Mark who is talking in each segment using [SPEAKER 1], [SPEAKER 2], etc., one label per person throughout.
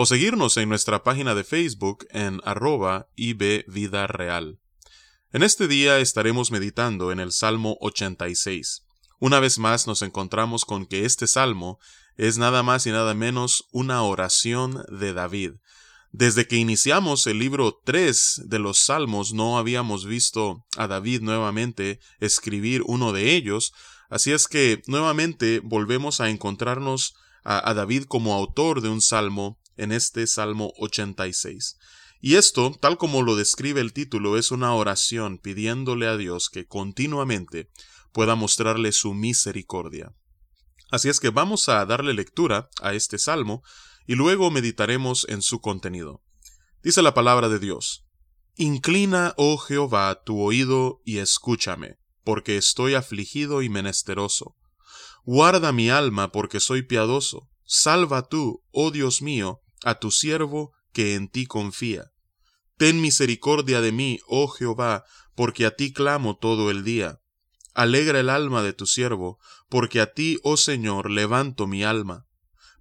[SPEAKER 1] o seguirnos en nuestra página de Facebook en arroba Vida Real. En este día estaremos meditando en el Salmo 86. Una vez más nos encontramos con que este salmo es nada más y nada menos una oración de David. Desde que iniciamos el libro 3 de los Salmos no habíamos visto a David nuevamente escribir uno de ellos, así es que nuevamente volvemos a encontrarnos a David como autor de un salmo en este Salmo 86. Y esto, tal como lo describe el título, es una oración pidiéndole a Dios que continuamente pueda mostrarle su misericordia. Así es que vamos a darle lectura a este salmo y luego meditaremos en su contenido. Dice la palabra de Dios, Inclina, oh Jehová, tu oído y escúchame, porque estoy afligido y menesteroso. Guarda mi alma, porque soy piadoso. Salva tú, oh Dios mío, a tu siervo que en ti confía. Ten misericordia de mí, oh Jehová, porque a ti clamo todo el día. Alegra el alma de tu siervo, porque a ti, oh Señor, levanto mi alma.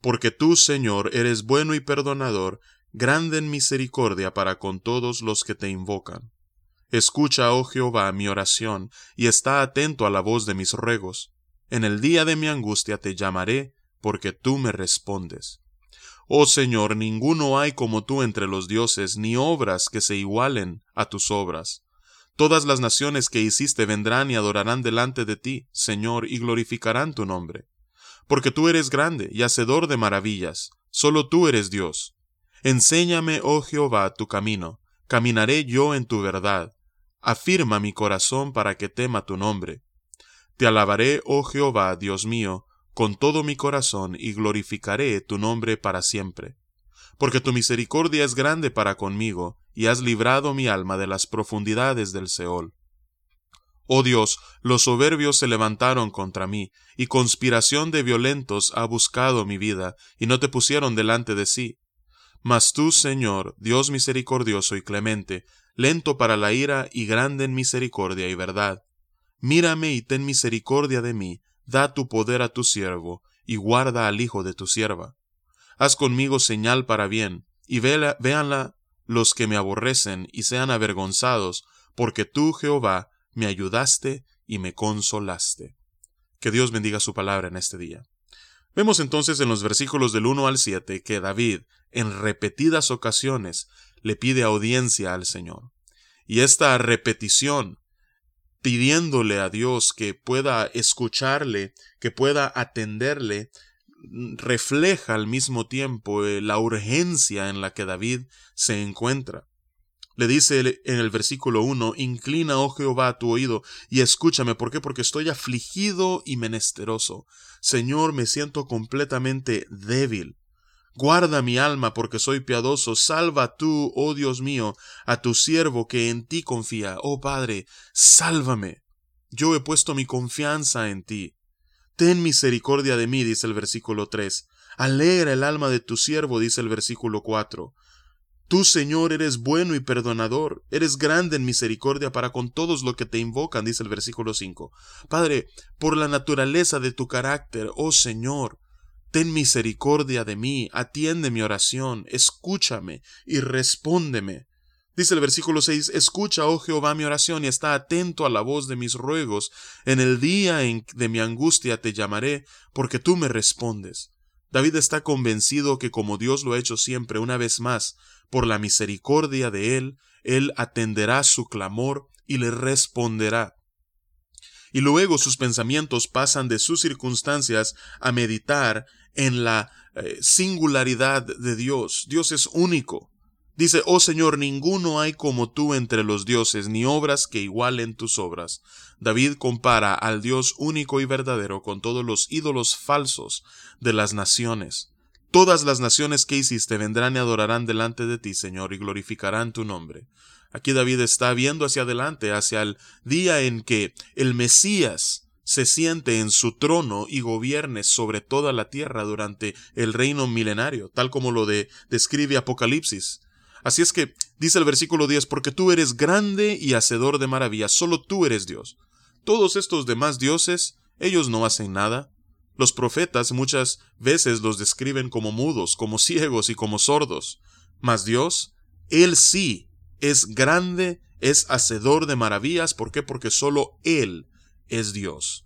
[SPEAKER 1] Porque tú, Señor, eres bueno y perdonador, grande en misericordia para con todos los que te invocan. Escucha, oh Jehová, mi oración, y está atento a la voz de mis ruegos. En el día de mi angustia te llamaré, porque tú me respondes. Oh Señor, ninguno hay como tú entre los dioses, ni obras que se igualen a tus obras. Todas las naciones que hiciste vendrán y adorarán delante de ti, Señor, y glorificarán tu nombre. Porque tú eres grande y hacedor de maravillas, solo tú eres Dios. Enséñame, oh Jehová, tu camino, caminaré yo en tu verdad. Afirma mi corazón para que tema tu nombre. Te alabaré, oh Jehová, Dios mío, con todo mi corazón y glorificaré tu nombre para siempre. Porque tu misericordia es grande para conmigo, y has librado mi alma de las profundidades del Seol. Oh Dios, los soberbios se levantaron contra mí, y conspiración de violentos ha buscado mi vida, y no te pusieron delante de sí. Mas tú, Señor, Dios misericordioso y clemente, lento para la ira y grande en misericordia y verdad. Mírame y ten misericordia de mí, da tu poder a tu siervo, y guarda al hijo de tu sierva. Haz conmigo señal para bien, y véanla los que me aborrecen y sean avergonzados, porque tú, Jehová, me ayudaste y me consolaste. Que Dios bendiga su palabra en este día. Vemos entonces en los versículos del 1 al 7 que David, en repetidas ocasiones, le pide audiencia al Señor. Y esta repetición pidiéndole a Dios que pueda escucharle, que pueda atenderle, refleja al mismo tiempo eh, la urgencia en la que David se encuentra. Le dice en el versículo 1, Inclina, oh Jehová, tu oído y escúchame. ¿Por qué? Porque estoy afligido y menesteroso. Señor, me siento completamente débil. Guarda mi alma porque soy piadoso. Salva tú, oh Dios mío, a tu siervo que en ti confía. Oh Padre, sálvame. Yo he puesto mi confianza en ti. Ten misericordia de mí, dice el versículo 3. Alegra el alma de tu siervo, dice el versículo 4. Tú, Señor, eres bueno y perdonador, eres grande en misericordia para con todos los que te invocan, dice el versículo 5. Padre, por la naturaleza de tu carácter, oh Señor, Ten misericordia de mí, atiende mi oración, escúchame y respóndeme. Dice el versículo 6, Escucha, oh Jehová, mi oración y está atento a la voz de mis ruegos. En el día en de mi angustia te llamaré, porque tú me respondes. David está convencido que como Dios lo ha hecho siempre una vez más, por la misericordia de Él, Él atenderá su clamor y le responderá y luego sus pensamientos pasan de sus circunstancias a meditar en la eh, singularidad de Dios. Dios es único. Dice, oh Señor, ninguno hay como tú entre los dioses, ni obras que igualen tus obras. David compara al Dios único y verdadero con todos los ídolos falsos de las naciones. Todas las naciones que hiciste vendrán y adorarán delante de ti, Señor, y glorificarán tu nombre. Aquí David está viendo hacia adelante, hacia el día en que el Mesías se siente en su trono y gobierne sobre toda la tierra durante el reino milenario, tal como lo de, describe Apocalipsis. Así es que dice el versículo 10, porque tú eres grande y hacedor de maravillas, solo tú eres Dios. Todos estos demás dioses, ellos no hacen nada. Los profetas muchas veces los describen como mudos, como ciegos y como sordos. Mas Dios, Él sí es grande, es hacedor de maravillas. ¿Por qué? Porque solo Él es Dios.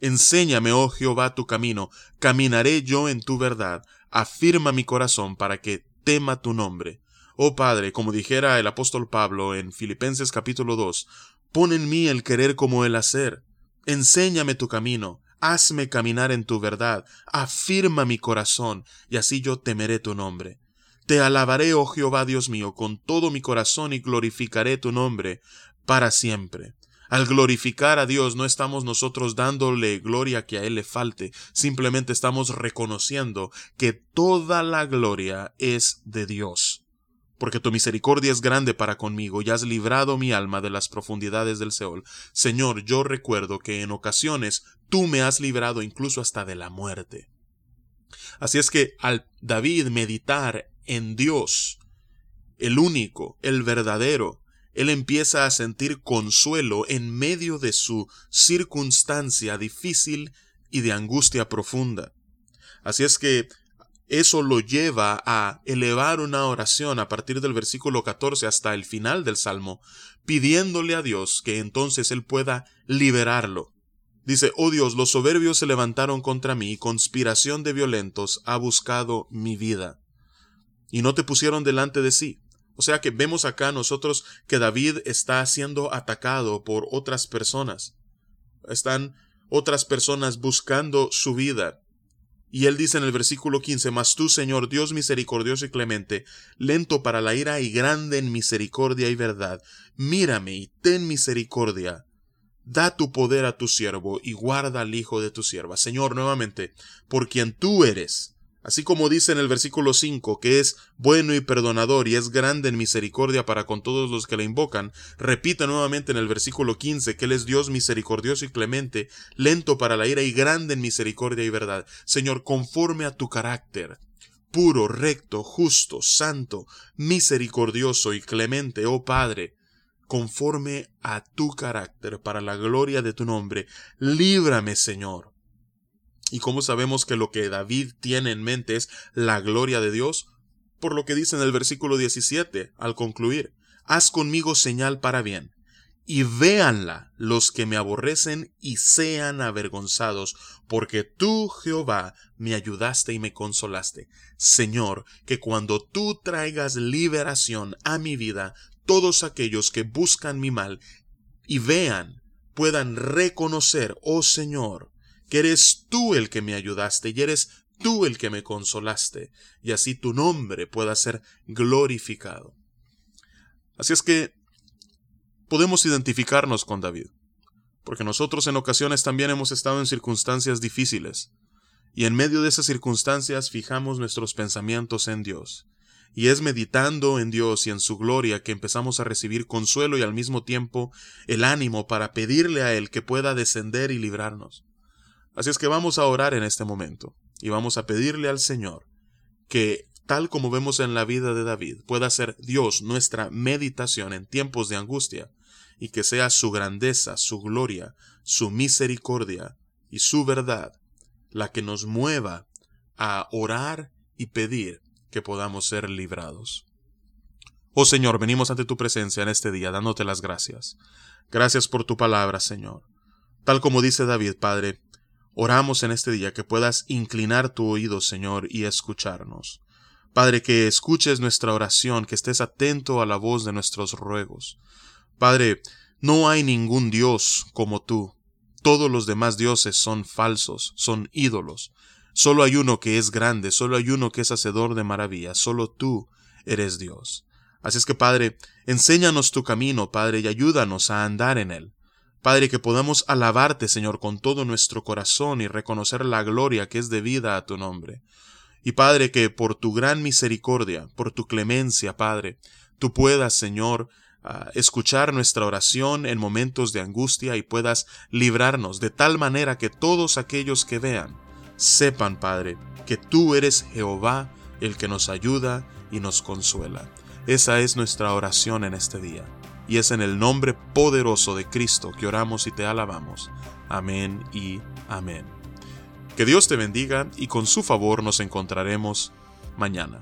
[SPEAKER 1] Enséñame, oh Jehová, tu camino, caminaré yo en tu verdad, afirma mi corazón para que tema tu nombre. Oh Padre, como dijera el apóstol Pablo en Filipenses capítulo 2, pon en mí el querer como el hacer. Enséñame tu camino, hazme caminar en tu verdad, afirma mi corazón, y así yo temeré tu nombre. Te alabaré, oh Jehová Dios mío, con todo mi corazón y glorificaré tu nombre para siempre. Al glorificar a Dios no estamos nosotros dándole gloria que a Él le falte, simplemente estamos reconociendo que toda la gloria es de Dios. Porque tu misericordia es grande para conmigo y has librado mi alma de las profundidades del Seol. Señor, yo recuerdo que en ocasiones tú me has librado incluso hasta de la muerte. Así es que al David meditar en Dios, el único, el verdadero, él empieza a sentir consuelo en medio de su circunstancia difícil y de angustia profunda. Así es que eso lo lleva a elevar una oración a partir del versículo 14 hasta el final del Salmo, pidiéndole a Dios que entonces Él pueda liberarlo. Dice, oh Dios, los soberbios se levantaron contra mí, conspiración de violentos ha buscado mi vida y no te pusieron delante de sí. O sea que vemos acá nosotros que David está siendo atacado por otras personas. Están otras personas buscando su vida. Y él dice en el versículo 15, Mas tú, Señor, Dios misericordioso y clemente, lento para la ira y grande en misericordia y verdad, mírame y ten misericordia. Da tu poder a tu siervo y guarda al hijo de tu sierva. Señor, nuevamente, por quien tú eres, Así como dice en el versículo 5 que es bueno y perdonador y es grande en misericordia para con todos los que le invocan, repite nuevamente en el versículo 15 que Él es Dios misericordioso y clemente, lento para la ira y grande en misericordia y verdad. Señor, conforme a tu carácter, puro, recto, justo, santo, misericordioso y clemente, oh Padre, conforme a tu carácter, para la gloria de tu nombre, líbrame, Señor ¿Y cómo sabemos que lo que David tiene en mente es la gloria de Dios? Por lo que dice en el versículo 17, al concluir, Haz conmigo señal para bien, y véanla los que me aborrecen y sean avergonzados, porque tú, Jehová, me ayudaste y me consolaste. Señor, que cuando tú traigas liberación a mi vida, todos aquellos que buscan mi mal y vean, puedan reconocer, oh Señor, eres tú el que me ayudaste y eres tú el que me consolaste, y así tu nombre pueda ser glorificado. Así es que podemos identificarnos con David, porque nosotros en ocasiones también hemos estado en circunstancias difíciles, y en medio de esas circunstancias fijamos nuestros pensamientos en Dios, y es meditando en Dios y en su gloria que empezamos a recibir consuelo y al mismo tiempo el ánimo para pedirle a Él que pueda descender y librarnos. Así es que vamos a orar en este momento y vamos a pedirle al Señor que, tal como vemos en la vida de David, pueda ser Dios nuestra meditación en tiempos de angustia y que sea su grandeza, su gloria, su misericordia y su verdad la que nos mueva a orar y pedir que podamos ser librados. Oh Señor, venimos ante tu presencia en este día dándote las gracias. Gracias por tu palabra, Señor. Tal como dice David, Padre, Oramos en este día que puedas inclinar tu oído, Señor, y escucharnos. Padre, que escuches nuestra oración, que estés atento a la voz de nuestros ruegos. Padre, no hay ningún Dios como tú. Todos los demás dioses son falsos, son ídolos. Solo hay uno que es grande, solo hay uno que es hacedor de maravillas, solo tú eres Dios. Así es que, Padre, enséñanos tu camino, Padre, y ayúdanos a andar en él. Padre, que podamos alabarte, Señor, con todo nuestro corazón y reconocer la gloria que es debida a tu nombre. Y Padre, que por tu gran misericordia, por tu clemencia, Padre, tú puedas, Señor, escuchar nuestra oración en momentos de angustia y puedas librarnos de tal manera que todos aquellos que vean sepan, Padre, que tú eres Jehová, el que nos ayuda y nos consuela. Esa es nuestra oración en este día, y es en el nombre poderoso de Cristo que oramos y te alabamos. Amén y amén. Que Dios te bendiga y con su favor nos encontraremos mañana.